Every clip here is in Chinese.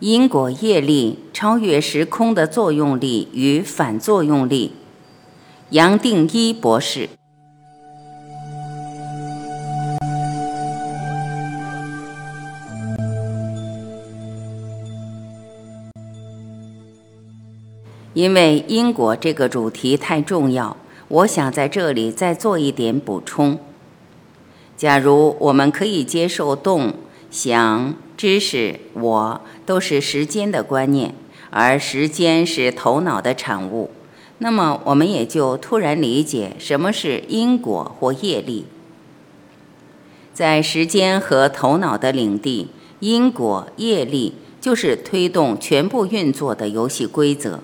因果业力超越时空的作用力与反作用力。杨定一博士。因为因果这个主题太重要，我想在这里再做一点补充。假如我们可以接受动、想、知识、我都是时间的观念，而时间是头脑的产物，那么我们也就突然理解什么是因果或业力。在时间和头脑的领地，因果、业力就是推动全部运作的游戏规则。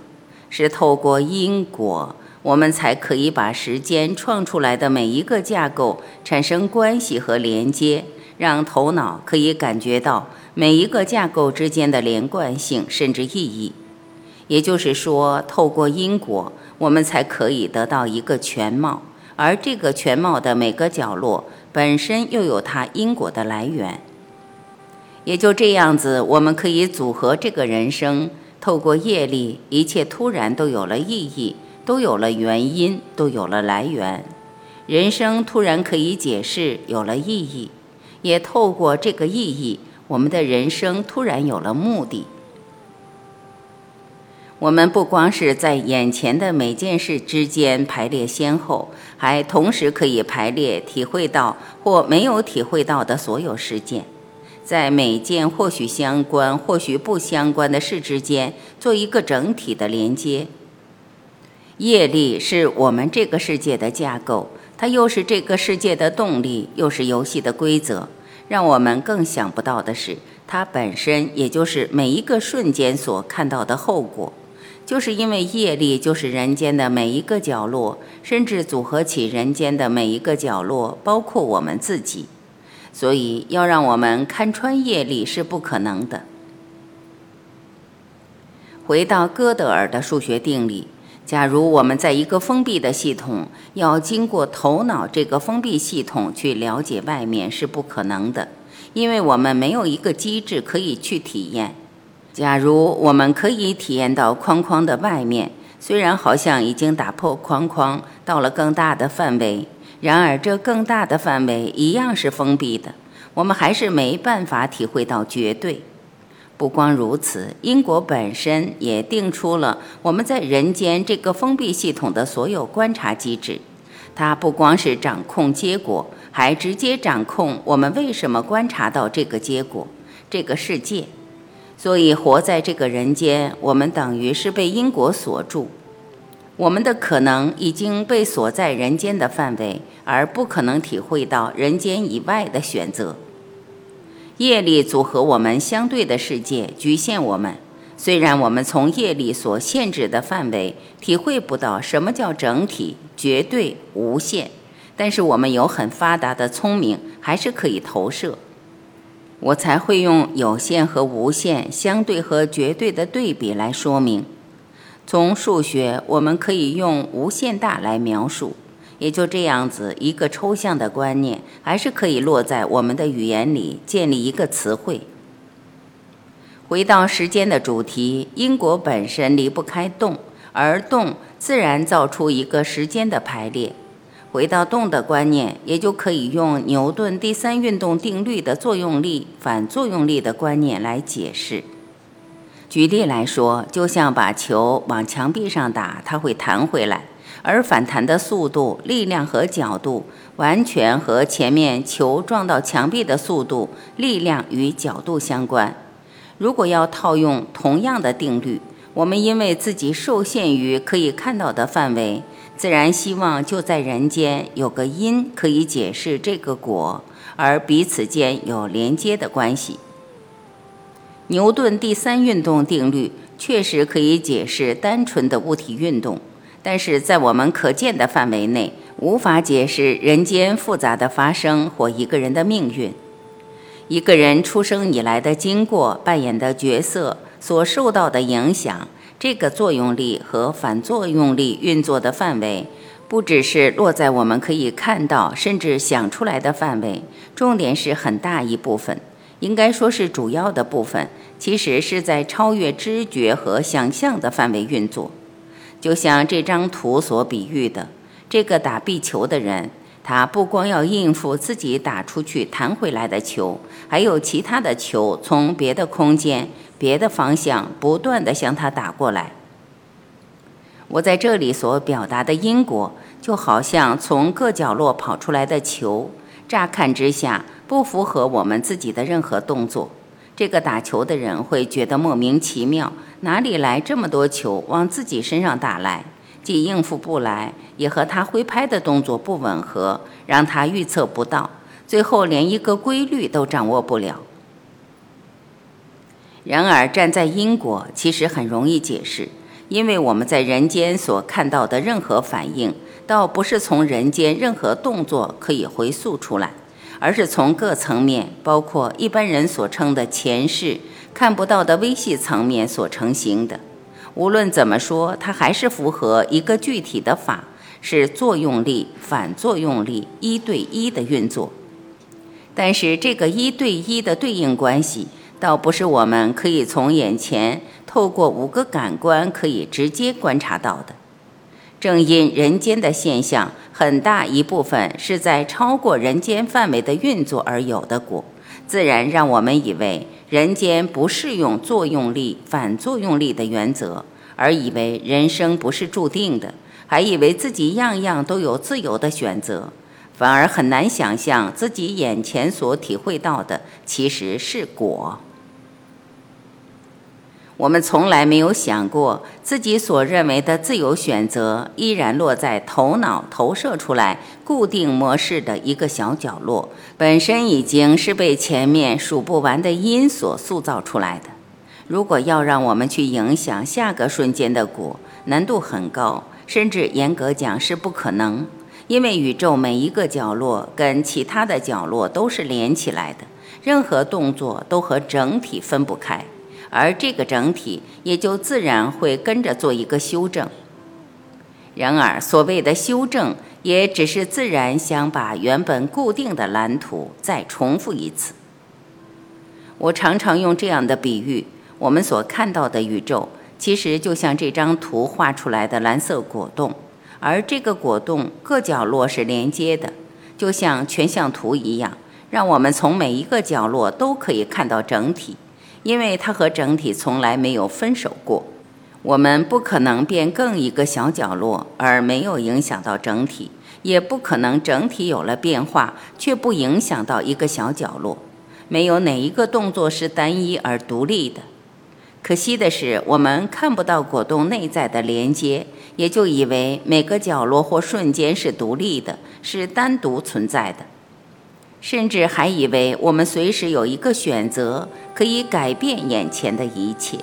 是透过因果，我们才可以把时间创出来的每一个架构产生关系和连接，让头脑可以感觉到每一个架构之间的连贯性甚至意义。也就是说，透过因果，我们才可以得到一个全貌，而这个全貌的每个角落本身又有它因果的来源。也就这样子，我们可以组合这个人生。透过业力，一切突然都有了意义，都有了原因，都有了来源。人生突然可以解释，有了意义，也透过这个意义，我们的人生突然有了目的。我们不光是在眼前的每件事之间排列先后，还同时可以排列体会到或没有体会到的所有事件。在每件或许相关、或许不相关的事之间做一个整体的连接。业力是我们这个世界的架构，它又是这个世界的动力，又是游戏的规则。让我们更想不到的是，它本身也就是每一个瞬间所看到的后果。就是因为业力就是人间的每一个角落，甚至组合起人间的每一个角落，包括我们自己。所以，要让我们看穿业力是不可能的。回到哥德尔的数学定理，假如我们在一个封闭的系统，要经过头脑这个封闭系统去了解外面是不可能的，因为我们没有一个机制可以去体验。假如我们可以体验到框框的外面，虽然好像已经打破框框，到了更大的范围。然而，这更大的范围一样是封闭的，我们还是没办法体会到绝对。不光如此，因果本身也定出了我们在人间这个封闭系统的所有观察机制。它不光是掌控结果，还直接掌控我们为什么观察到这个结果、这个世界。所以，活在这个人间，我们等于是被因果锁住。我们的可能已经被锁在人间的范围，而不可能体会到人间以外的选择。业力组合我们相对的世界，局限我们。虽然我们从业力所限制的范围体会不到什么叫整体、绝对、无限，但是我们有很发达的聪明，还是可以投射。我才会用有限和无限、相对和绝对的对比来说明。从数学，我们可以用无限大来描述，也就这样子，一个抽象的观念，还是可以落在我们的语言里，建立一个词汇。回到时间的主题，因果本身离不开动，而动自然造出一个时间的排列。回到动的观念，也就可以用牛顿第三运动定律的作用力、反作用力的观念来解释。举例来说，就像把球往墙壁上打，它会弹回来，而反弹的速度、力量和角度完全和前面球撞到墙壁的速度、力量与角度相关。如果要套用同样的定律，我们因为自己受限于可以看到的范围，自然希望就在人间有个因可以解释这个果，而彼此间有连接的关系。牛顿第三运动定律确实可以解释单纯的物体运动，但是在我们可见的范围内，无法解释人间复杂的发生或一个人的命运。一个人出生以来的经过、扮演的角色、所受到的影响，这个作用力和反作用力运作的范围，不只是落在我们可以看到甚至想出来的范围，重点是很大一部分。应该说是主要的部分，其实是在超越知觉和想象的范围运作。就像这张图所比喻的，这个打壁球的人。他不光要应付自己打出去弹回来的球，还有其他的球从别的空间、别的方向不断的向他打过来。我在这里所表达的因果，就好像从各角落跑出来的球，乍看之下不符合我们自己的任何动作。这个打球的人会觉得莫名其妙，哪里来这么多球往自己身上打来？既应付不来，也和他挥拍的动作不吻合，让他预测不到，最后连一个规律都掌握不了。然而，站在因果，其实很容易解释，因为我们在人间所看到的任何反应，倒不是从人间任何动作可以回溯出来，而是从各层面，包括一般人所称的前世看不到的微细层面所成型的。无论怎么说，它还是符合一个具体的法，是作用力、反作用力一对一的运作。但是这个一对一的对应关系，倒不是我们可以从眼前透过五个感官可以直接观察到的。正因人间的现象很大一部分是在超过人间范围的运作而有的果，自然让我们以为。人间不适用作用力、反作用力的原则，而以为人生不是注定的，还以为自己样样都有自由的选择，反而很难想象自己眼前所体会到的其实是果。我们从来没有想过，自己所认为的自由选择，依然落在头脑投射出来固定模式的一个小角落，本身已经是被前面数不完的因所塑造出来的。如果要让我们去影响下个瞬间的果，难度很高，甚至严格讲是不可能，因为宇宙每一个角落跟其他的角落都是连起来的，任何动作都和整体分不开。而这个整体也就自然会跟着做一个修正。然而，所谓的修正，也只是自然想把原本固定的蓝图再重复一次。我常常用这样的比喻：我们所看到的宇宙，其实就像这张图画出来的蓝色果冻，而这个果冻各角落是连接的，就像全像图一样，让我们从每一个角落都可以看到整体。因为它和整体从来没有分手过，我们不可能变更一个小角落而没有影响到整体，也不可能整体有了变化却不影响到一个小角落。没有哪一个动作是单一而独立的。可惜的是，我们看不到果冻内在的连接，也就以为每个角落或瞬间是独立的，是单独存在的。甚至还以为我们随时有一个选择，可以改变眼前的一切。